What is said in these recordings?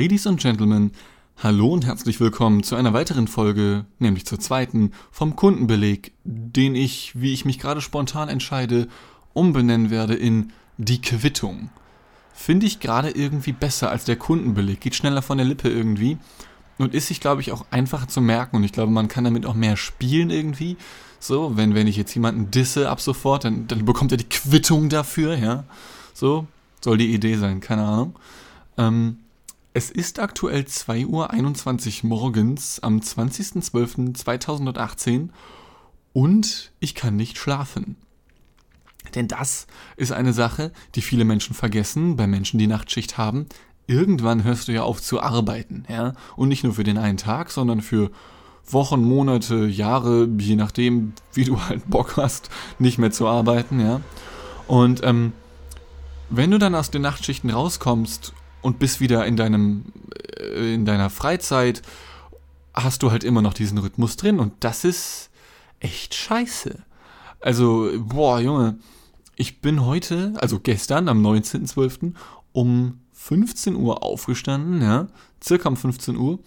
Ladies and Gentlemen, hallo und herzlich willkommen zu einer weiteren Folge, nämlich zur zweiten, vom Kundenbeleg, den ich, wie ich mich gerade spontan entscheide, umbenennen werde in die Quittung. Finde ich gerade irgendwie besser als der Kundenbeleg, geht schneller von der Lippe irgendwie und ist sich, glaube ich, auch einfacher zu merken und ich glaube, man kann damit auch mehr spielen irgendwie. So, wenn, wenn ich jetzt jemanden disse ab sofort, dann, dann bekommt er die Quittung dafür, ja. So, soll die Idee sein, keine Ahnung. Ähm, es ist aktuell 2.21 Uhr morgens am 20.12.2018 und ich kann nicht schlafen. Denn das ist eine Sache, die viele Menschen vergessen, bei Menschen, die Nachtschicht haben. Irgendwann hörst du ja auf zu arbeiten, ja? Und nicht nur für den einen Tag, sondern für Wochen, Monate, Jahre, je nachdem, wie du halt Bock hast, nicht mehr zu arbeiten, ja? Und ähm, wenn du dann aus den Nachtschichten rauskommst und bist wieder in deinem äh, in deiner Freizeit, hast du halt immer noch diesen Rhythmus drin und das ist echt scheiße. Also, boah, Junge, ich bin heute, also gestern am 19.12. um 15 Uhr aufgestanden, ja, circa um 15 Uhr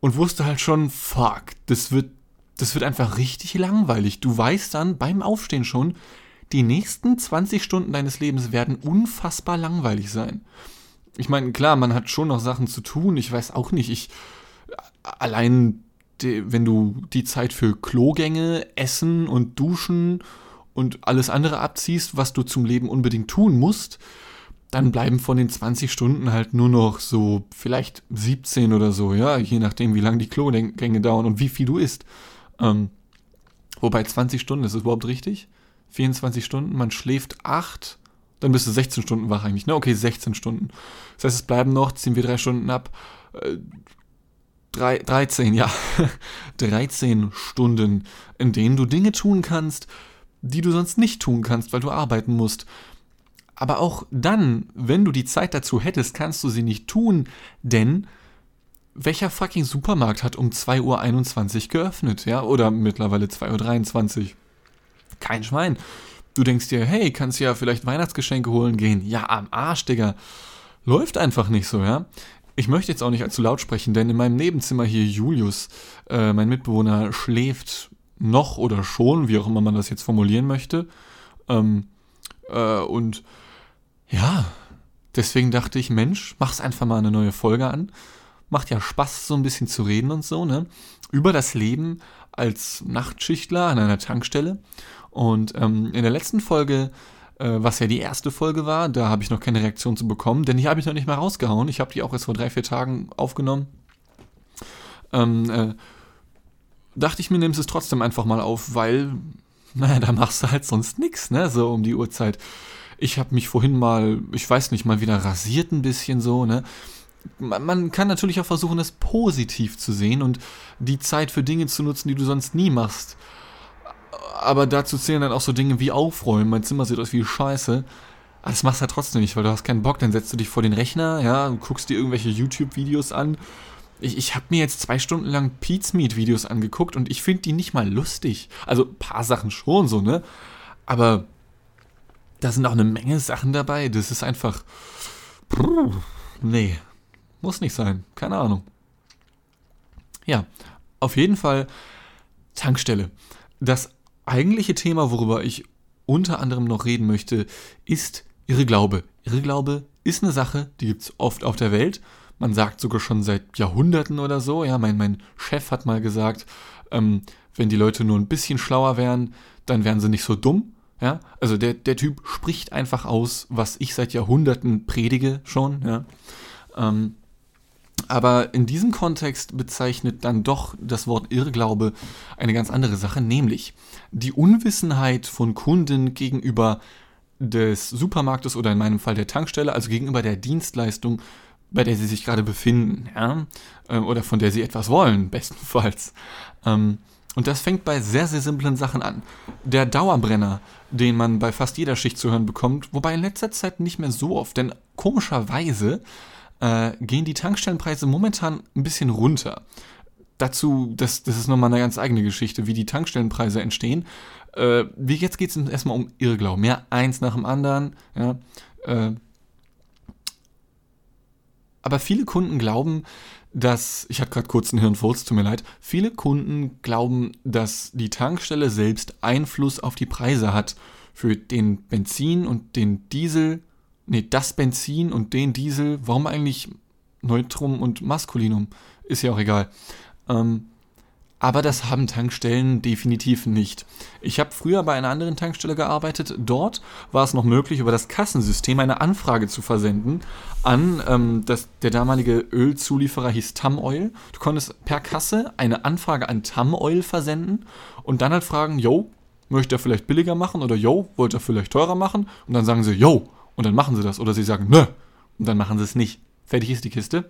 und wusste halt schon, fuck, das wird das wird einfach richtig langweilig. Du weißt dann beim Aufstehen schon, die nächsten 20 Stunden deines Lebens werden unfassbar langweilig sein ich meine, klar, man hat schon noch Sachen zu tun. Ich weiß auch nicht, ich allein die, wenn du die Zeit für Klogänge, Essen und Duschen und alles andere abziehst, was du zum Leben unbedingt tun musst, dann bleiben von den 20 Stunden halt nur noch so vielleicht 17 oder so, ja, je nachdem, wie lange die Klogänge dauern und wie viel du isst. Ähm, wobei 20 Stunden, ist das überhaupt richtig? 24 Stunden, man schläft 8, dann bist du 16 Stunden wach eigentlich, ne? Okay, 16 Stunden. Das heißt, es bleiben noch, ziehen wir drei Stunden ab. Äh, drei, 13, ja. 13 Stunden, in denen du Dinge tun kannst, die du sonst nicht tun kannst, weil du arbeiten musst. Aber auch dann, wenn du die Zeit dazu hättest, kannst du sie nicht tun, denn welcher fucking Supermarkt hat um 2.21 Uhr geöffnet, ja? Oder mittlerweile 2.23 Uhr? Kein Schwein. Du denkst dir, hey, kannst ja vielleicht Weihnachtsgeschenke holen gehen. Ja, am Arsch, Digga. Läuft einfach nicht so, ja. Ich möchte jetzt auch nicht allzu laut sprechen, denn in meinem Nebenzimmer hier Julius, äh, mein Mitbewohner, schläft noch oder schon, wie auch immer man das jetzt formulieren möchte. Ähm, äh, und ja, deswegen dachte ich, Mensch, mach's einfach mal eine neue Folge an. Macht ja Spaß, so ein bisschen zu reden und so, ne? Über das Leben als Nachtschichtler an einer Tankstelle. Und ähm, in der letzten Folge, äh, was ja die erste Folge war, da habe ich noch keine Reaktion zu bekommen, denn die habe ich noch nicht mal rausgehauen. Ich habe die auch erst vor drei, vier Tagen aufgenommen. Ähm, äh, dachte ich mir, nimmst es trotzdem einfach mal auf, weil, naja, da machst du halt sonst nichts, ne, so um die Uhrzeit. Ich habe mich vorhin mal, ich weiß nicht, mal wieder rasiert ein bisschen so, ne. Man, kann natürlich auch versuchen, das positiv zu sehen und die Zeit für Dinge zu nutzen, die du sonst nie machst aber dazu zählen dann auch so Dinge wie Aufräumen. Mein Zimmer sieht aus wie Scheiße. Aber das machst du halt trotzdem nicht, weil du hast keinen Bock. Dann setzt du dich vor den Rechner, ja, und guckst dir irgendwelche YouTube-Videos an. Ich, ich habe mir jetzt zwei Stunden lang Pete's Meat-Videos angeguckt und ich finde die nicht mal lustig. Also ein paar Sachen schon so, ne? Aber da sind auch eine Menge Sachen dabei. Das ist einfach. Nee, muss nicht sein. Keine Ahnung. Ja, auf jeden Fall Tankstelle. Das eigentliche Thema, worüber ich unter anderem noch reden möchte, ist ihre Glaube. Ihre Glaube ist eine Sache, die gibt es oft auf der Welt. Man sagt sogar schon seit Jahrhunderten oder so. Ja, mein, mein Chef hat mal gesagt, ähm, wenn die Leute nur ein bisschen schlauer wären, dann wären sie nicht so dumm. Ja, also der, der Typ spricht einfach aus, was ich seit Jahrhunderten predige schon. Ja. Ähm, aber in diesem Kontext bezeichnet dann doch das Wort Irrglaube eine ganz andere Sache, nämlich die Unwissenheit von Kunden gegenüber des Supermarktes oder in meinem Fall der Tankstelle, also gegenüber der Dienstleistung, bei der sie sich gerade befinden, ja, ähm, oder von der sie etwas wollen, bestenfalls. Ähm, und das fängt bei sehr, sehr simplen Sachen an. Der Dauerbrenner, den man bei fast jeder Schicht zu hören bekommt, wobei in letzter Zeit nicht mehr so oft, denn komischerweise äh, gehen die Tankstellenpreise momentan ein bisschen runter. Dazu, das, das ist nochmal eine ganz eigene Geschichte, wie die Tankstellenpreise entstehen. Äh, wie jetzt geht es erstmal um Irrglauben. Ja, eins nach dem anderen. Ja, äh, aber viele Kunden glauben, dass, ich hatte gerade kurz einen Hirnfurz, tut mir leid, viele Kunden glauben, dass die Tankstelle selbst Einfluss auf die Preise hat für den Benzin und den Diesel, nee, das Benzin und den Diesel, warum eigentlich Neutrum und Maskulinum? Ist ja auch egal. Ähm, aber das haben Tankstellen definitiv nicht. Ich habe früher bei einer anderen Tankstelle gearbeitet. Dort war es noch möglich, über das Kassensystem eine Anfrage zu versenden an ähm, das, der damalige Ölzulieferer hieß Tam Oil. Du konntest per Kasse eine Anfrage an Tam Oil versenden und dann halt fragen, yo, möchte er vielleicht billiger machen oder yo, wollte er vielleicht teurer machen? Und dann sagen sie, yo, und dann machen sie das. Oder sie sagen, nö, und dann machen sie es nicht. Fertig ist die Kiste.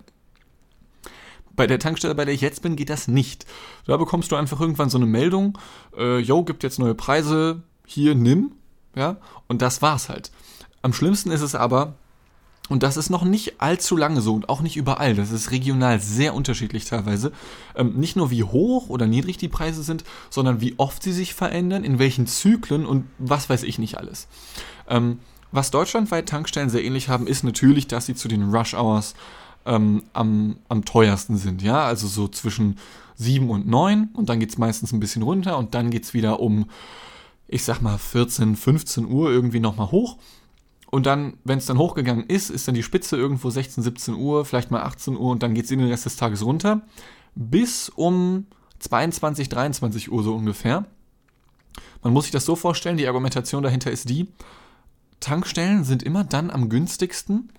Bei der Tankstelle, bei der ich jetzt bin, geht das nicht. Da bekommst du einfach irgendwann so eine Meldung, äh, yo, gibt jetzt neue Preise, hier, nimm, ja, und das war's halt. Am schlimmsten ist es aber, und das ist noch nicht allzu lange so und auch nicht überall. Das ist regional sehr unterschiedlich teilweise. Ähm, nicht nur wie hoch oder niedrig die Preise sind, sondern wie oft sie sich verändern, in welchen Zyklen und was weiß ich nicht alles. Ähm, was deutschlandweit Tankstellen sehr ähnlich haben, ist natürlich, dass sie zu den Rush Hours ähm, am, am teuersten sind. Ja, also so zwischen 7 und 9 und dann geht es meistens ein bisschen runter und dann geht es wieder um, ich sag mal, 14, 15 Uhr irgendwie nochmal hoch. Und dann, wenn es dann hochgegangen ist, ist dann die Spitze irgendwo 16, 17 Uhr, vielleicht mal 18 Uhr und dann geht es in den Rest des Tages runter. Bis um 22, 23 Uhr so ungefähr. Man muss sich das so vorstellen, die Argumentation dahinter ist die, Tankstellen sind immer dann am günstigsten,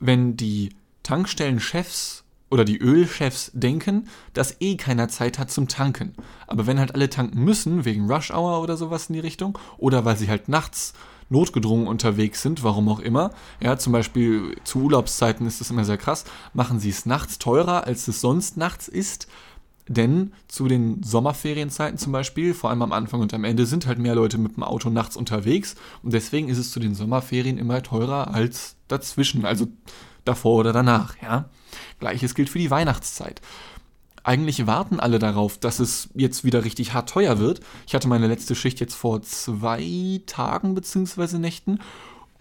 wenn die Tankstellenchefs oder die Ölchefs denken, dass eh keiner Zeit hat zum Tanken. Aber wenn halt alle tanken müssen, wegen Rush Hour oder sowas in die Richtung, oder weil sie halt nachts notgedrungen unterwegs sind, warum auch immer, ja, zum Beispiel zu Urlaubszeiten ist das immer sehr krass, machen sie es nachts teurer, als es sonst nachts ist, denn zu den Sommerferienzeiten zum Beispiel, vor allem am Anfang und am Ende, sind halt mehr Leute mit dem Auto nachts unterwegs und deswegen ist es zu den Sommerferien immer teurer als dazwischen. Also davor oder danach, ja. Gleiches gilt für die Weihnachtszeit. Eigentlich warten alle darauf, dass es jetzt wieder richtig hart teuer wird. Ich hatte meine letzte Schicht jetzt vor zwei Tagen bzw. Nächten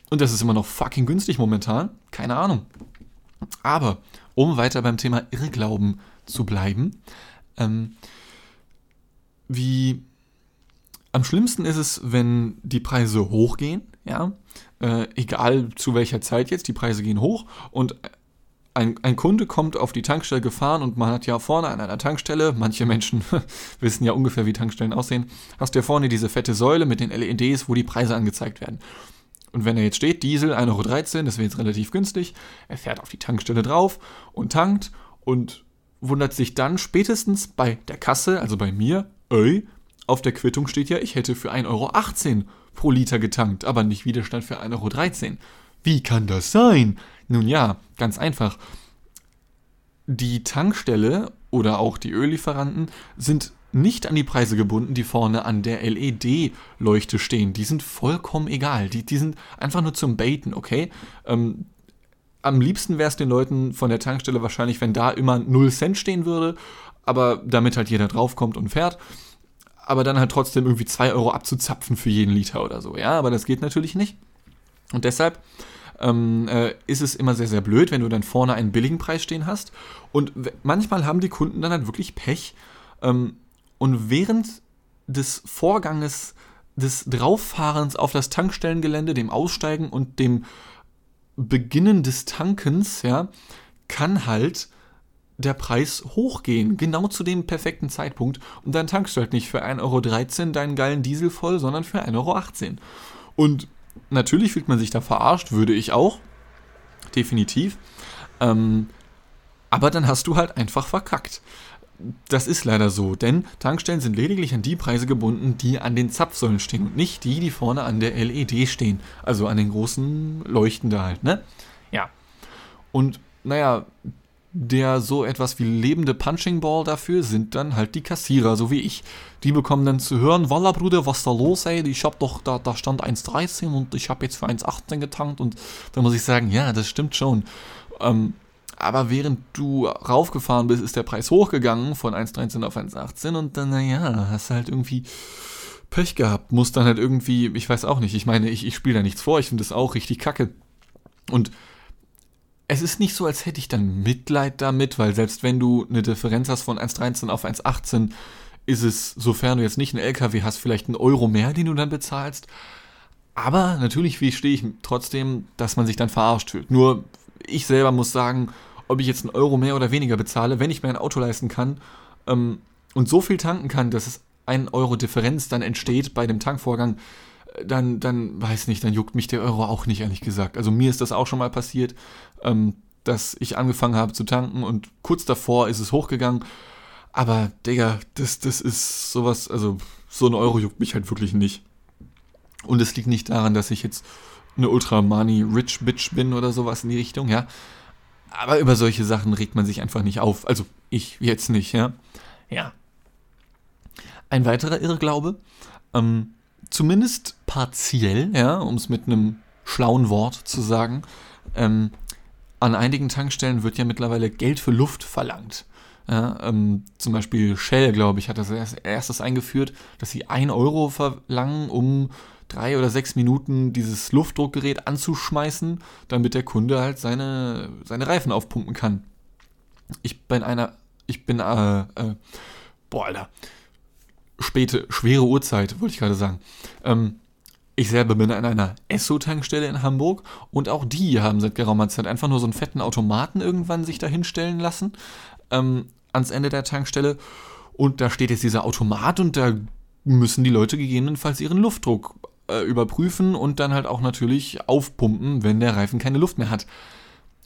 und das ist immer noch fucking günstig momentan. Keine Ahnung. Aber um weiter beim Thema Irrglauben zu bleiben, ähm, wie am schlimmsten ist es, wenn die Preise hochgehen, ja, äh, egal zu welcher Zeit jetzt, die Preise gehen hoch und ein, ein, Kunde kommt auf die Tankstelle gefahren und man hat ja vorne an einer Tankstelle, manche Menschen wissen ja ungefähr, wie Tankstellen aussehen, hast du ja vorne diese fette Säule mit den LEDs, wo die Preise angezeigt werden. Und wenn er jetzt steht, Diesel 1,13 Euro, das wäre jetzt relativ günstig, er fährt auf die Tankstelle drauf und tankt und wundert sich dann spätestens bei der Kasse, also bei mir, ey, auf der Quittung steht ja, ich hätte für 1,18 Euro pro Liter getankt, aber nicht Widerstand für 1,13 Euro. Wie kann das sein? Nun ja, ganz einfach. Die Tankstelle oder auch die Öllieferanten sind nicht an die Preise gebunden, die vorne an der LED-Leuchte stehen. Die sind vollkommen egal. Die, die sind einfach nur zum Baiten, okay? Ähm, am liebsten wäre es den Leuten von der Tankstelle wahrscheinlich, wenn da immer 0 Cent stehen würde, aber damit halt jeder draufkommt und fährt aber dann halt trotzdem irgendwie 2 Euro abzuzapfen für jeden Liter oder so. Ja, aber das geht natürlich nicht. Und deshalb ähm, äh, ist es immer sehr, sehr blöd, wenn du dann vorne einen billigen Preis stehen hast. Und manchmal haben die Kunden dann halt wirklich Pech. Ähm, und während des Vorganges des Drauffahrens auf das Tankstellengelände, dem Aussteigen und dem Beginnen des Tankens, ja, kann halt der Preis hochgehen, genau zu dem perfekten Zeitpunkt. Und dann tankst du halt nicht für 1,13 Euro deinen geilen Diesel voll, sondern für 1,18 Euro. Und natürlich fühlt man sich da verarscht, würde ich auch. Definitiv. Ähm, aber dann hast du halt einfach verkackt. Das ist leider so, denn Tankstellen sind lediglich an die Preise gebunden, die an den Zapfsäulen stehen und nicht die, die vorne an der LED stehen. Also an den großen Leuchten da halt, ne? Ja. Und naja, der so etwas wie lebende Punching Ball dafür sind dann halt die Kassierer, so wie ich. Die bekommen dann zu hören, Walla Bruder, was da los, ey? Ich hab doch, da, da stand 1,13 und ich habe jetzt für 1,18 getankt und da muss ich sagen, ja, das stimmt schon. Ähm, aber während du raufgefahren bist, ist der Preis hochgegangen von 1,13 auf 1,18 und dann, naja, hast du halt irgendwie Pech gehabt. Muss dann halt irgendwie, ich weiß auch nicht, ich meine, ich, ich spiele da nichts vor, ich finde das auch richtig kacke. Und es ist nicht so, als hätte ich dann Mitleid damit, weil selbst wenn du eine Differenz hast von 1,13 auf 1,18, ist es, sofern du jetzt nicht einen LKW hast, vielleicht ein Euro mehr, den du dann bezahlst. Aber natürlich verstehe ich trotzdem, dass man sich dann verarscht fühlt. Nur ich selber muss sagen, ob ich jetzt einen Euro mehr oder weniger bezahle, wenn ich mir ein Auto leisten kann ähm, und so viel tanken kann, dass es ein Euro Differenz dann entsteht bei dem Tankvorgang, äh, dann, dann weiß nicht, dann juckt mich der Euro auch nicht, ehrlich gesagt. Also mir ist das auch schon mal passiert, ähm, dass ich angefangen habe zu tanken und kurz davor ist es hochgegangen. Aber, Digga, das, das ist sowas, also so ein Euro juckt mich halt wirklich nicht. Und es liegt nicht daran, dass ich jetzt eine Ultra Money Rich Bitch bin oder sowas in die Richtung, ja. Aber über solche Sachen regt man sich einfach nicht auf. Also ich jetzt nicht, ja. Ja. Ein weiterer Irrglaube, ähm, zumindest partiell, ja, um es mit einem schlauen Wort zu sagen, ähm, an einigen Tankstellen wird ja mittlerweile Geld für Luft verlangt. Ja, ähm, zum Beispiel Shell, glaube ich, hat das als erstes eingeführt, dass sie 1 Euro verlangen, um drei oder sechs Minuten dieses Luftdruckgerät anzuschmeißen, damit der Kunde halt seine, seine Reifen aufpumpen kann. Ich bin einer, ich bin, äh, äh, boah, Alter, späte, schwere Uhrzeit, wollte ich gerade sagen. Ähm, ich selber bin an einer Esso-Tankstelle in Hamburg und auch die haben seit geraumer Zeit einfach nur so einen fetten Automaten irgendwann sich da hinstellen lassen ähm, ans Ende der Tankstelle. Und da steht jetzt dieser Automat und da müssen die Leute gegebenenfalls ihren Luftdruck äh, überprüfen und dann halt auch natürlich aufpumpen, wenn der Reifen keine Luft mehr hat.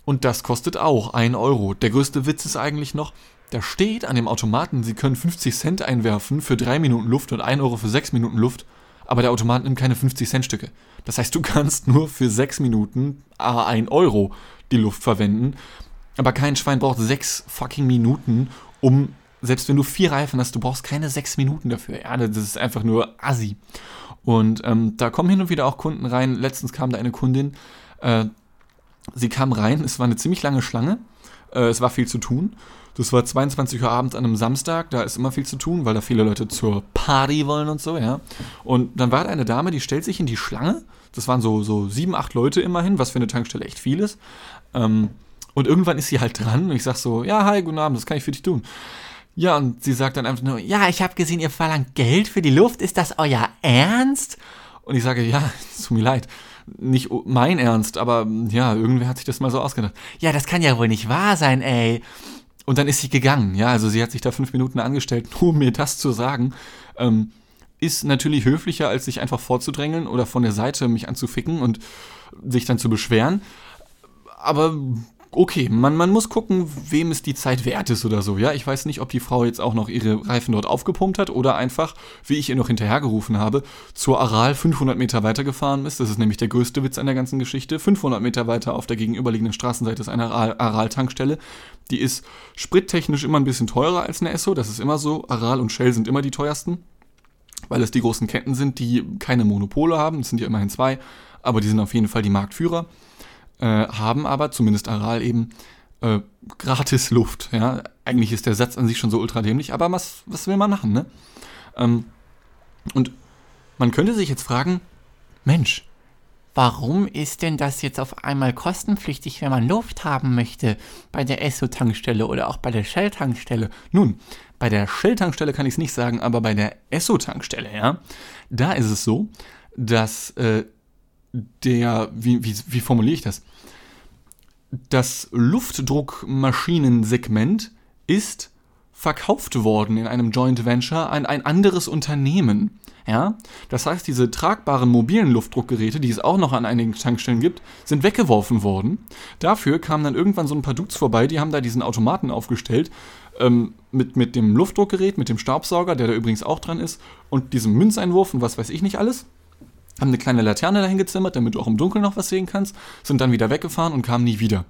Und das kostet auch 1 Euro. Der größte Witz ist eigentlich noch, da steht an dem Automaten, Sie können 50 Cent einwerfen für 3 Minuten Luft und 1 Euro für 6 Minuten Luft, aber der Automat nimmt keine 50 Cent Stücke. Das heißt, du kannst nur für 6 Minuten a 1 Euro die Luft verwenden, aber kein Schwein braucht 6 fucking Minuten, um, selbst wenn du vier Reifen hast, du brauchst keine 6 Minuten dafür. Ja, das ist einfach nur assi. Und ähm, da kommen hin und wieder auch Kunden rein. Letztens kam da eine Kundin, äh, sie kam rein, es war eine ziemlich lange Schlange, äh, es war viel zu tun. Das war 22 Uhr abends an einem Samstag, da ist immer viel zu tun, weil da viele Leute zur Party wollen und so, ja. Und dann war da eine Dame, die stellt sich in die Schlange. Das waren so, so sieben, acht Leute immerhin, was für eine Tankstelle echt viel ist. Ähm, und irgendwann ist sie halt dran und ich sag so, ja, hi, guten Abend, das kann ich für dich tun. Ja, und sie sagt dann einfach nur, ja, ich habe gesehen, ihr verlangt Geld für die Luft. Ist das euer Ernst? Und ich sage, ja, tut mir leid. Nicht mein Ernst, aber ja, irgendwer hat sich das mal so ausgedacht. Ja, das kann ja wohl nicht wahr sein, ey. Und dann ist sie gegangen. Ja, also sie hat sich da fünf Minuten angestellt, nur um mir das zu sagen. Ähm, ist natürlich höflicher, als sich einfach vorzudrängeln oder von der Seite mich anzuficken und sich dann zu beschweren. Aber okay, man, man muss gucken, wem es die Zeit wert ist oder so. Ja, ich weiß nicht, ob die Frau jetzt auch noch ihre Reifen dort aufgepumpt hat oder einfach, wie ich ihr noch hinterhergerufen habe, zur Aral 500 Meter weiter gefahren ist. Das ist nämlich der größte Witz an der ganzen Geschichte. 500 Meter weiter auf der gegenüberliegenden Straßenseite ist eine Aral-Tankstelle. Die ist sprittechnisch immer ein bisschen teurer als eine Esso. Das ist immer so. Aral und Shell sind immer die teuersten, weil es die großen Ketten sind, die keine Monopole haben. Es sind ja immerhin zwei, aber die sind auf jeden Fall die Marktführer äh, haben aber, zumindest Aral eben, äh, gratis Luft. Ja? Eigentlich ist der Satz an sich schon so ultra dämlich, aber was, was will man machen, ne? Ähm, und man könnte sich jetzt fragen, Mensch, warum ist denn das jetzt auf einmal kostenpflichtig, wenn man Luft haben möchte bei der Esso-Tankstelle oder auch bei der Shell-Tankstelle? Nun, bei der Shell-Tankstelle kann ich es nicht sagen, aber bei der Esso-Tankstelle, ja, da ist es so, dass äh, der, wie, wie, wie formuliere ich das? Das Luftdruckmaschinensegment ist verkauft worden in einem Joint Venture an ein anderes Unternehmen. Ja? Das heißt, diese tragbaren mobilen Luftdruckgeräte, die es auch noch an einigen Tankstellen gibt, sind weggeworfen worden. Dafür kamen dann irgendwann so ein paar Dudes vorbei, die haben da diesen Automaten aufgestellt, ähm, mit, mit dem Luftdruckgerät, mit dem Staubsauger, der da übrigens auch dran ist, und diesem Münzeinwurf und was weiß ich nicht alles haben eine kleine Laterne dahin gezimmert, damit du auch im Dunkeln noch was sehen kannst, sind dann wieder weggefahren und kamen nie wieder.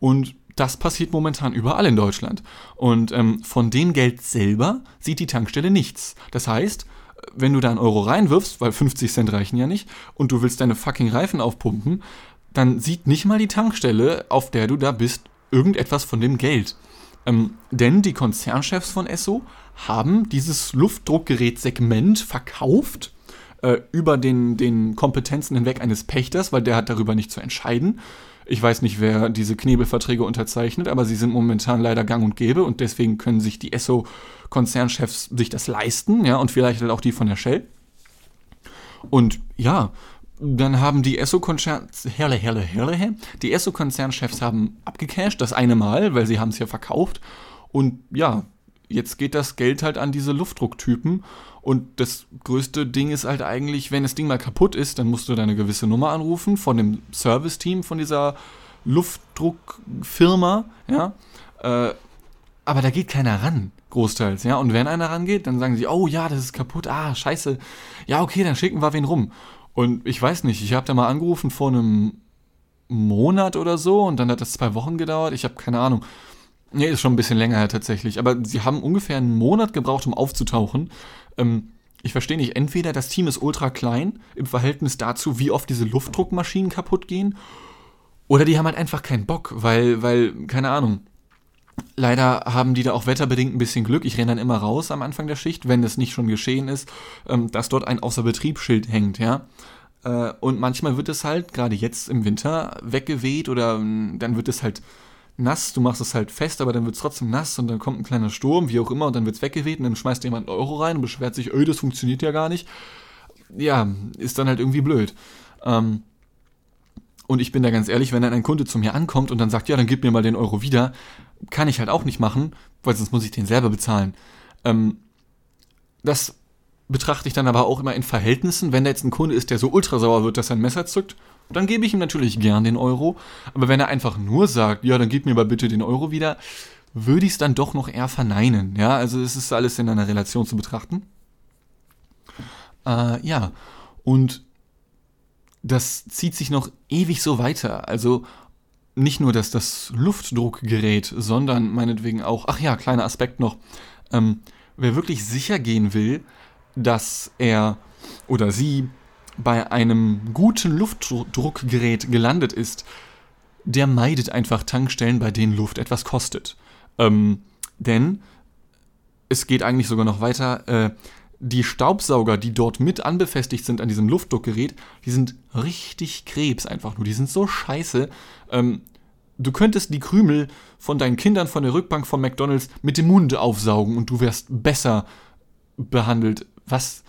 Und das passiert momentan überall in Deutschland. Und ähm, von dem Geld selber sieht die Tankstelle nichts. Das heißt, wenn du da einen Euro reinwirfst, weil 50 Cent reichen ja nicht, und du willst deine fucking Reifen aufpumpen, dann sieht nicht mal die Tankstelle, auf der du da bist, irgendetwas von dem Geld. Ähm, denn die Konzernchefs von Esso haben dieses Luftdruckgerät-Segment verkauft äh, über den, den Kompetenzen hinweg eines Pächters, weil der hat darüber nicht zu entscheiden. Ich weiß nicht, wer diese Knebelverträge unterzeichnet, aber sie sind momentan leider gang und gäbe und deswegen können sich die Esso-Konzernchefs sich das leisten, ja, und vielleicht halt auch die von der Shell. Und ja, dann haben die Esso-Konzern, herle, herle, herle, die Esso-Konzernchefs haben abgecasht, das eine Mal, weil sie haben es ja verkauft. Und ja, jetzt geht das Geld halt an diese Luftdrucktypen. Und das größte Ding ist halt eigentlich, wenn das Ding mal kaputt ist, dann musst du deine gewisse Nummer anrufen von dem Service-Team von dieser Luftdruckfirma, ja. Äh, aber da geht keiner ran, großteils, ja. Und wenn einer rangeht, dann sagen sie, oh ja, das ist kaputt, ah, scheiße. Ja, okay, dann schicken wir wen rum. Und ich weiß nicht, ich habe da mal angerufen vor einem Monat oder so und dann hat das zwei Wochen gedauert. Ich habe keine Ahnung. Nee, ist schon ein bisschen länger her tatsächlich. Aber sie haben ungefähr einen Monat gebraucht, um aufzutauchen. Ähm, ich verstehe nicht, entweder das Team ist ultra klein im Verhältnis dazu, wie oft diese Luftdruckmaschinen kaputt gehen, oder die haben halt einfach keinen Bock, weil, weil, keine Ahnung. Leider haben die da auch wetterbedingt ein bisschen Glück. Ich renne dann immer raus am Anfang der Schicht, wenn das nicht schon geschehen ist, ähm, dass dort ein Außerbetriebsschild hängt, ja. Äh, und manchmal wird es halt, gerade jetzt im Winter, weggeweht oder ähm, dann wird es halt nass, du machst es halt fest, aber dann wird es trotzdem nass und dann kommt ein kleiner Sturm, wie auch immer, und dann wird es weggeweht und dann schmeißt jemand einen Euro rein und beschwert sich, öh, das funktioniert ja gar nicht. Ja, ist dann halt irgendwie blöd. Ähm, und ich bin da ganz ehrlich, wenn dann ein Kunde zu mir ankommt und dann sagt, ja, dann gib mir mal den Euro wieder, kann ich halt auch nicht machen, weil sonst muss ich den selber bezahlen. Ähm, das betrachte ich dann aber auch immer in Verhältnissen. Wenn da jetzt ein Kunde ist, der so ultra sauer wird, dass er ein Messer zückt, dann gebe ich ihm natürlich gern den Euro. Aber wenn er einfach nur sagt, ja, dann gib mir mal bitte den Euro wieder, würde ich es dann doch noch eher verneinen. Ja, also es ist alles in einer Relation zu betrachten. Äh, ja, und das zieht sich noch ewig so weiter. Also nicht nur, dass das Luftdruckgerät, sondern meinetwegen auch, ach ja, kleiner Aspekt noch, ähm, wer wirklich sicher gehen will, dass er oder sie bei einem guten Luftdruckgerät gelandet ist, der meidet einfach Tankstellen, bei denen Luft etwas kostet. Ähm, denn es geht eigentlich sogar noch weiter. Äh, die Staubsauger, die dort mit anbefestigt sind an diesem Luftdruckgerät, die sind richtig Krebs einfach nur. Die sind so scheiße. Ähm, du könntest die Krümel von deinen Kindern von der Rückbank von McDonalds mit dem Mund aufsaugen und du wärst besser behandelt. Was?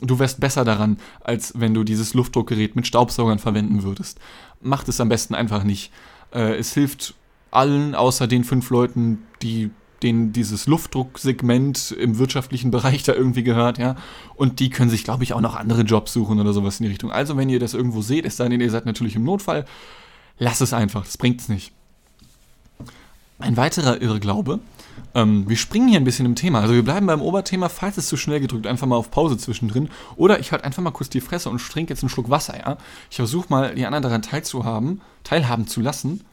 Du wärst besser daran, als wenn du dieses Luftdruckgerät mit Staubsaugern verwenden würdest. Macht es am besten einfach nicht. Äh, es hilft allen außer den fünf Leuten, die denen dieses Luftdrucksegment im wirtschaftlichen Bereich da irgendwie gehört, ja. Und die können sich, glaube ich, auch noch andere Jobs suchen oder sowas in die Richtung. Also, wenn ihr das irgendwo seht, es sei denn, ihr seid natürlich im Notfall, lasst es einfach, das bringt es nicht. Ein weiterer Irrglaube, ähm, wir springen hier ein bisschen im Thema. Also wir bleiben beim Oberthema, falls es zu schnell gedrückt, einfach mal auf Pause zwischendrin. Oder ich halte einfach mal kurz die Fresse und trinke jetzt einen Schluck Wasser, ja. Ich versuche mal, die anderen daran teilzuhaben, teilhaben zu lassen.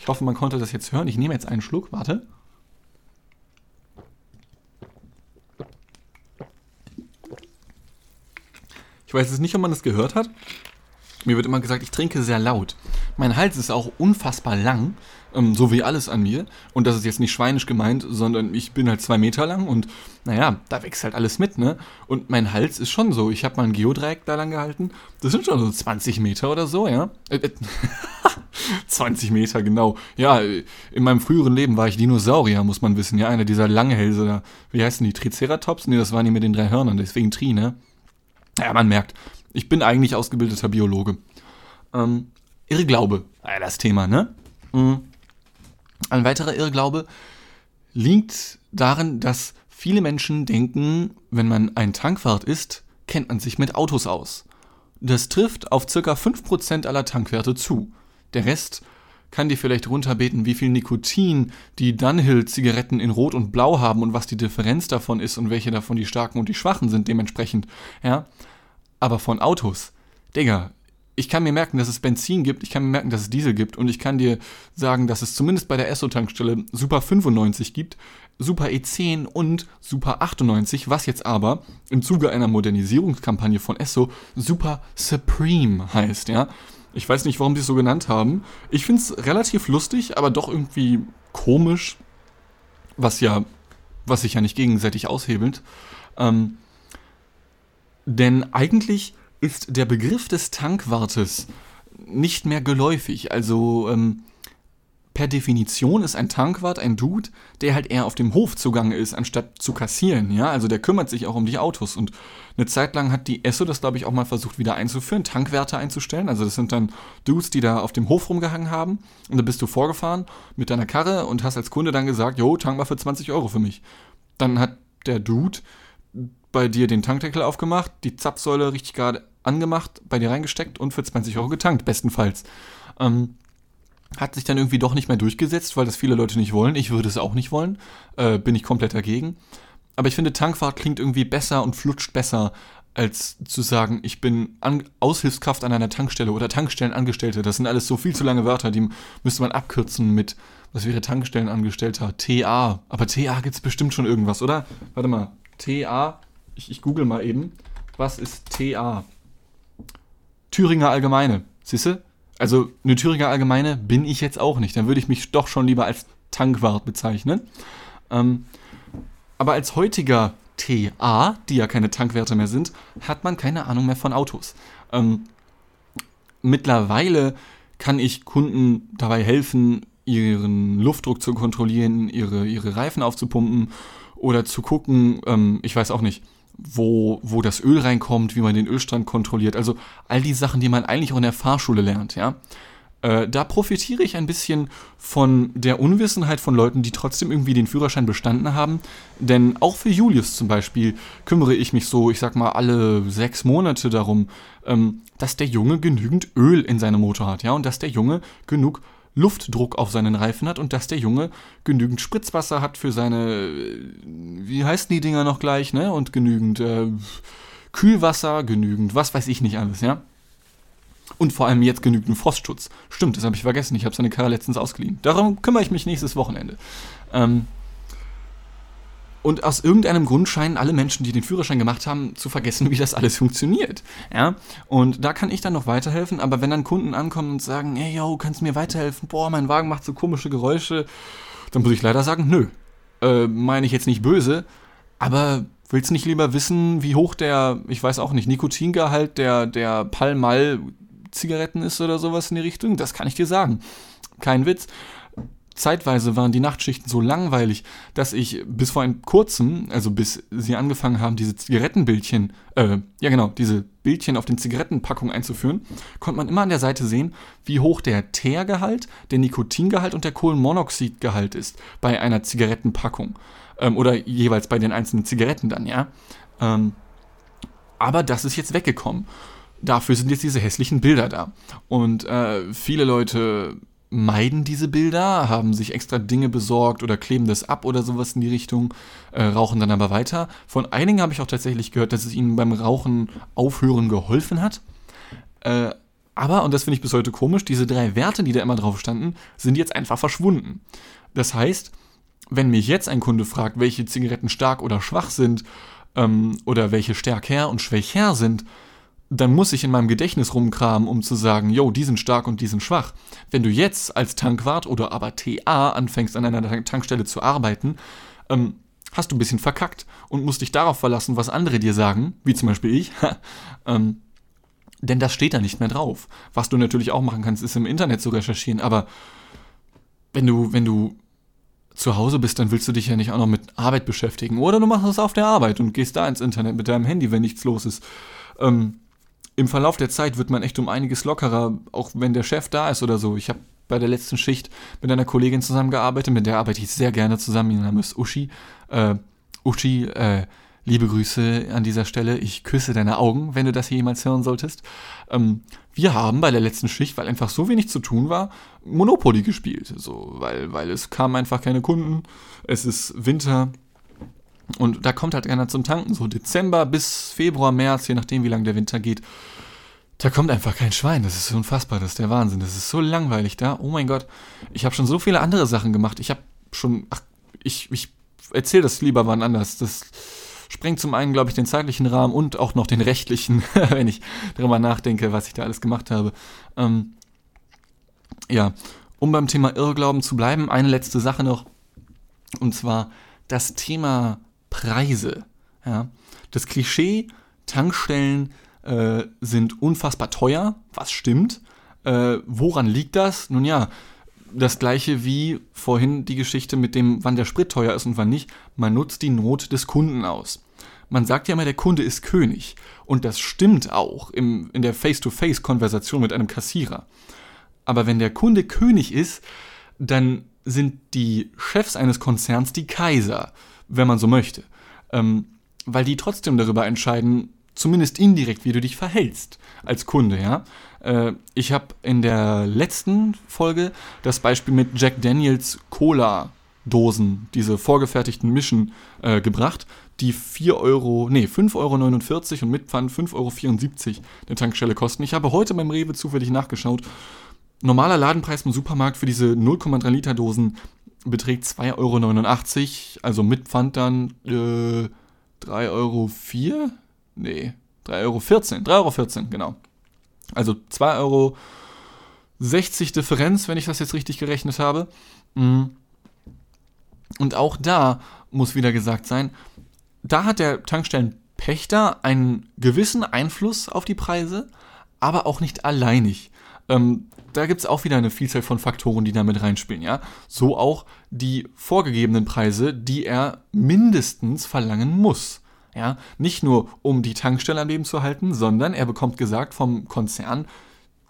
Ich hoffe, man konnte das jetzt hören. Ich nehme jetzt einen Schluck, warte. Ich weiß jetzt nicht, ob man das gehört hat. Mir wird immer gesagt, ich trinke sehr laut. Mein Hals ist auch unfassbar lang, ähm, so wie alles an mir. Und das ist jetzt nicht schweinisch gemeint, sondern ich bin halt zwei Meter lang und naja, da wächst halt alles mit, ne? Und mein Hals ist schon so. Ich habe mal ein Geodreieck da lang gehalten. Das sind schon so 20 Meter oder so, ja? Äh, äh, 20 Meter, genau. Ja, in meinem früheren Leben war ich Dinosaurier, muss man wissen. Ja, einer dieser Langhälse da. Wie heißen die? Triceratops? Ne, das waren die mit den drei Hörnern, deswegen Tri, ne? Ja, man merkt, ich bin eigentlich ausgebildeter Biologe. Ähm, Irrglaube, ja, das Thema, ne? Mhm. Ein weiterer Irrglaube liegt darin, dass viele Menschen denken, wenn man ein Tankwart ist, kennt man sich mit Autos aus. Das trifft auf ca. 5% aller Tankwerte zu. Der Rest kann dir vielleicht runterbeten, wie viel Nikotin die Dunhill-Zigaretten in Rot und Blau haben und was die Differenz davon ist und welche davon die starken und die schwachen sind dementsprechend. Ja, aber von Autos, Digga, ich kann mir merken, dass es Benzin gibt, ich kann mir merken, dass es Diesel gibt und ich kann dir sagen, dass es zumindest bei der Esso-Tankstelle Super 95 gibt, Super E10 und Super 98, was jetzt aber im Zuge einer Modernisierungskampagne von Esso Super Supreme heißt, ja. Ich weiß nicht, warum die es so genannt haben. Ich finde es relativ lustig, aber doch irgendwie komisch, was ja, was sich ja nicht gegenseitig aushebelt. Ähm, denn eigentlich ist der Begriff des Tankwartes nicht mehr geläufig. Also ähm, per Definition ist ein Tankwart ein Dude, der halt eher auf dem Hof zugange ist, anstatt zu kassieren. Ja, also der kümmert sich auch um die Autos. Und eine Zeit lang hat die Esso das, glaube ich, auch mal versucht wieder einzuführen, Tankwärter einzustellen. Also das sind dann Dudes, die da auf dem Hof rumgehangen haben. Und da bist du vorgefahren mit deiner Karre und hast als Kunde dann gesagt, jo, tank mal für 20 Euro für mich. Dann hat der Dude bei dir den Tankdeckel aufgemacht, die Zapfsäule richtig gerade angemacht, bei dir reingesteckt und für 20 Euro getankt, bestenfalls. Ähm, hat sich dann irgendwie doch nicht mehr durchgesetzt, weil das viele Leute nicht wollen. Ich würde es auch nicht wollen. Äh, bin ich komplett dagegen. Aber ich finde, Tankwart klingt irgendwie besser und flutscht besser, als zu sagen, ich bin an Aushilfskraft an einer Tankstelle oder Tankstellenangestellte. Das sind alles so viel zu lange Wörter, die müsste man abkürzen mit, was wäre Tankstellenangestellter? TA. Aber TA gibt es bestimmt schon irgendwas, oder? Warte mal. TA. Ich, ich google mal eben. Was ist TA? Thüringer Allgemeine. Siehste? Also eine Thüringer Allgemeine bin ich jetzt auch nicht. Dann würde ich mich doch schon lieber als Tankwart bezeichnen. Ähm, aber als heutiger TA, die ja keine Tankwerte mehr sind, hat man keine Ahnung mehr von Autos. Ähm, mittlerweile kann ich Kunden dabei helfen, ihren Luftdruck zu kontrollieren, ihre, ihre Reifen aufzupumpen oder zu gucken, ähm, ich weiß auch nicht, wo, wo das Öl reinkommt, wie man den Ölstrand kontrolliert. Also all die Sachen, die man eigentlich auch in der Fahrschule lernt, ja. Äh, da profitiere ich ein bisschen von der Unwissenheit von Leuten, die trotzdem irgendwie den Führerschein bestanden haben. Denn auch für Julius zum Beispiel kümmere ich mich so, ich sag mal, alle sechs Monate darum, ähm, dass der Junge genügend Öl in seinem Motor hat, ja, und dass der Junge genug Luftdruck auf seinen Reifen hat und dass der Junge genügend Spritzwasser hat für seine, wie heißen die Dinger noch gleich, ne? Und genügend äh, Kühlwasser, genügend, was weiß ich nicht alles, ja? Und vor allem jetzt genügend Frostschutz. Stimmt, das habe ich vergessen. Ich habe seine Karre letztens ausgeliehen. Darum kümmere ich mich nächstes Wochenende. Ähm, und aus irgendeinem Grund scheinen alle Menschen, die den Führerschein gemacht haben, zu vergessen, wie das alles funktioniert. Ja? Und da kann ich dann noch weiterhelfen, aber wenn dann Kunden ankommen und sagen, hey, yo, kannst du mir weiterhelfen? Boah, mein Wagen macht so komische Geräusche, dann muss ich leider sagen, nö. Äh, meine ich jetzt nicht böse, aber willst nicht lieber wissen, wie hoch der, ich weiß auch nicht, Nikotingehalt der, der Palmal Zigaretten ist oder sowas in die Richtung? Das kann ich dir sagen. Kein Witz zeitweise waren die Nachtschichten so langweilig, dass ich bis vor ein kurzem, also bis sie angefangen haben, diese Zigarettenbildchen, äh, ja genau, diese Bildchen auf den Zigarettenpackungen einzuführen, konnte man immer an der Seite sehen, wie hoch der Teergehalt, der Nikotingehalt und der Kohlenmonoxidgehalt ist bei einer Zigarettenpackung. Ähm, oder jeweils bei den einzelnen Zigaretten dann, ja. Ähm, aber das ist jetzt weggekommen. Dafür sind jetzt diese hässlichen Bilder da. Und äh, viele Leute meiden diese Bilder, haben sich extra Dinge besorgt oder kleben das ab oder sowas in die Richtung, äh, rauchen dann aber weiter. Von einigen habe ich auch tatsächlich gehört, dass es ihnen beim Rauchen aufhören geholfen hat. Äh, aber, und das finde ich bis heute komisch, diese drei Werte, die da immer drauf standen, sind jetzt einfach verschwunden. Das heißt, wenn mich jetzt ein Kunde fragt, welche Zigaretten stark oder schwach sind, ähm, oder welche stärker und schwächer sind, dann muss ich in meinem Gedächtnis rumkramen, um zu sagen, yo, die sind stark und die sind schwach. Wenn du jetzt als Tankwart oder aber TA anfängst, an einer Tankstelle zu arbeiten, ähm, hast du ein bisschen verkackt und musst dich darauf verlassen, was andere dir sagen, wie zum Beispiel ich. ähm, denn das steht da nicht mehr drauf. Was du natürlich auch machen kannst, ist im Internet zu recherchieren, aber wenn du, wenn du zu Hause bist, dann willst du dich ja nicht auch noch mit Arbeit beschäftigen. Oder du machst es auf der Arbeit und gehst da ins Internet mit deinem Handy, wenn nichts los ist. Ähm, im Verlauf der Zeit wird man echt um einiges lockerer, auch wenn der Chef da ist oder so. Ich habe bei der letzten Schicht mit einer Kollegin zusammengearbeitet, mit der arbeite ich sehr gerne zusammen. Ihr Name ist Uschi. Äh, Uschi, äh, liebe Grüße an dieser Stelle. Ich küsse deine Augen, wenn du das hier jemals hören solltest. Ähm, wir haben bei der letzten Schicht, weil einfach so wenig zu tun war, Monopoly gespielt. So, weil, weil es kamen einfach keine Kunden. Es ist Winter. Und da kommt halt einer zum Tanken, so Dezember bis Februar, März, je nachdem, wie lange der Winter geht. Da kommt einfach kein Schwein. Das ist unfassbar. Das ist der Wahnsinn. Das ist so langweilig da. Oh mein Gott. Ich habe schon so viele andere Sachen gemacht. Ich habe schon. Ach, ich, ich erzähle das lieber wann anders. Das sprengt zum einen, glaube ich, den zeitlichen Rahmen und auch noch den rechtlichen, wenn ich darüber nachdenke, was ich da alles gemacht habe. Ähm, ja, um beim Thema Irrglauben zu bleiben, eine letzte Sache noch. Und zwar das Thema Preise. Ja. Das Klischee, Tankstellen äh, sind unfassbar teuer, was stimmt. Äh, woran liegt das? Nun ja, das gleiche wie vorhin die Geschichte mit dem, wann der Sprit teuer ist und wann nicht. Man nutzt die Not des Kunden aus. Man sagt ja immer, der Kunde ist König. Und das stimmt auch im, in der Face-to-Face-Konversation mit einem Kassierer. Aber wenn der Kunde König ist, dann sind die Chefs eines Konzerns die Kaiser, wenn man so möchte. Ähm, weil die trotzdem darüber entscheiden, zumindest indirekt, wie du dich verhältst als Kunde, ja. Äh, ich habe in der letzten Folge das Beispiel mit Jack Daniels Cola Dosen, diese vorgefertigten Mischen, äh, gebracht, die 4 Euro, nee, 5,49 Euro und mit Pfand 5,74 Euro der Tankstelle kosten. Ich habe heute beim Rewe zufällig nachgeschaut. Normaler Ladenpreis im Supermarkt für diese 0,3 Liter Dosen beträgt 2,89 Euro, also mit Pfand dann äh, 3,04 Euro? Nee, 3,14 Euro. 3,14 Euro, genau. Also 2,60 Euro Differenz, wenn ich das jetzt richtig gerechnet habe. Mhm. Und auch da muss wieder gesagt sein, da hat der Tankstellenpächter einen gewissen Einfluss auf die Preise, aber auch nicht alleinig. Ähm, da gibt es auch wieder eine Vielzahl von Faktoren, die damit reinspielen, ja. So auch die vorgegebenen Preise, die er mindestens verlangen muss. Ja, nicht nur um die Tankstelle am Leben zu halten, sondern er bekommt gesagt vom Konzern,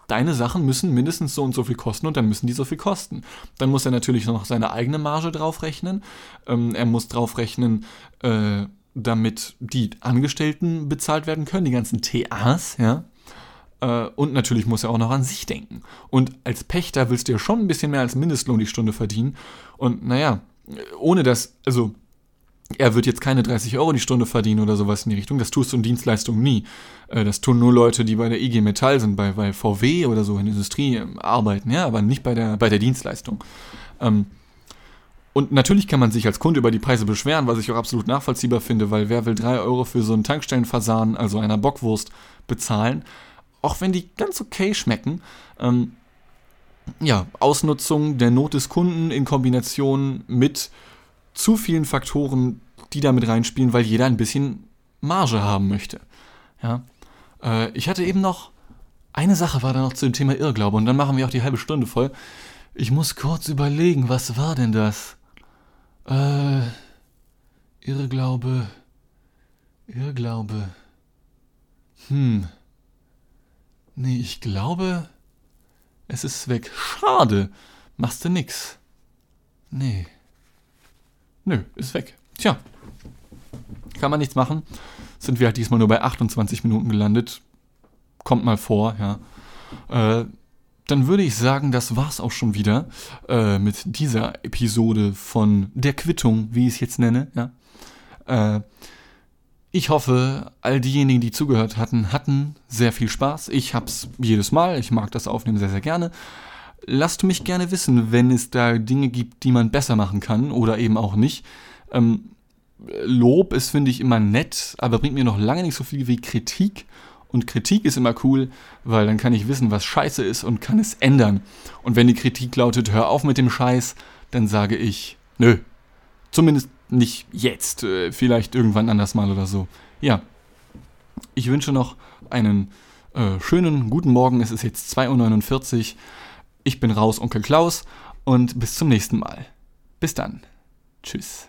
deine Sachen müssen mindestens so und so viel kosten und dann müssen die so viel kosten. Dann muss er natürlich noch seine eigene Marge draufrechnen. Ähm, er muss draufrechnen, äh, damit die Angestellten bezahlt werden können, die ganzen TAs, ja. Äh, und natürlich muss er auch noch an sich denken. Und als Pächter willst du ja schon ein bisschen mehr als Mindestlohn die Stunde verdienen. Und naja, ohne das, also er wird jetzt keine 30 Euro die Stunde verdienen oder sowas in die Richtung. Das tust du in Dienstleistungen nie. Äh, das tun nur Leute, die bei der IG Metall sind, bei, bei VW oder so in der Industrie ähm, arbeiten, ja, aber nicht bei der, bei der Dienstleistung. Ähm, und natürlich kann man sich als Kunde über die Preise beschweren, was ich auch absolut nachvollziehbar finde, weil wer will 3 Euro für so einen Tankstellenversahen, also einer Bockwurst, bezahlen, auch wenn die ganz okay schmecken. Ähm, ja, Ausnutzung der Not des Kunden in Kombination mit zu vielen Faktoren, die da mit reinspielen, weil jeder ein bisschen Marge haben möchte. Ja. Äh, ich hatte eben noch eine Sache war da noch zu dem Thema Irrglaube und dann machen wir auch die halbe Stunde voll. Ich muss kurz überlegen, was war denn das? Äh, Irrglaube. Irrglaube. Hm. Nee, ich glaube, es ist weg. Schade. Machst du nix. Nee. Nö, ist weg. Tja, kann man nichts machen. Sind wir halt diesmal nur bei 28 Minuten gelandet. Kommt mal vor, ja. Äh, dann würde ich sagen, das war's auch schon wieder äh, mit dieser Episode von der Quittung, wie ich es jetzt nenne. Ja. Äh, ich hoffe, all diejenigen, die zugehört hatten, hatten sehr viel Spaß. Ich hab's jedes Mal. Ich mag das Aufnehmen sehr, sehr gerne. Lasst mich gerne wissen, wenn es da Dinge gibt, die man besser machen kann oder eben auch nicht. Ähm, Lob ist, finde ich, immer nett, aber bringt mir noch lange nicht so viel wie Kritik. Und Kritik ist immer cool, weil dann kann ich wissen, was scheiße ist und kann es ändern. Und wenn die Kritik lautet, hör auf mit dem Scheiß, dann sage ich, nö. Zumindest nicht jetzt, äh, vielleicht irgendwann anders mal oder so. Ja. Ich wünsche noch einen äh, schönen guten Morgen. Es ist jetzt 2.49 Uhr. Ich bin raus, Onkel Klaus, und bis zum nächsten Mal. Bis dann. Tschüss.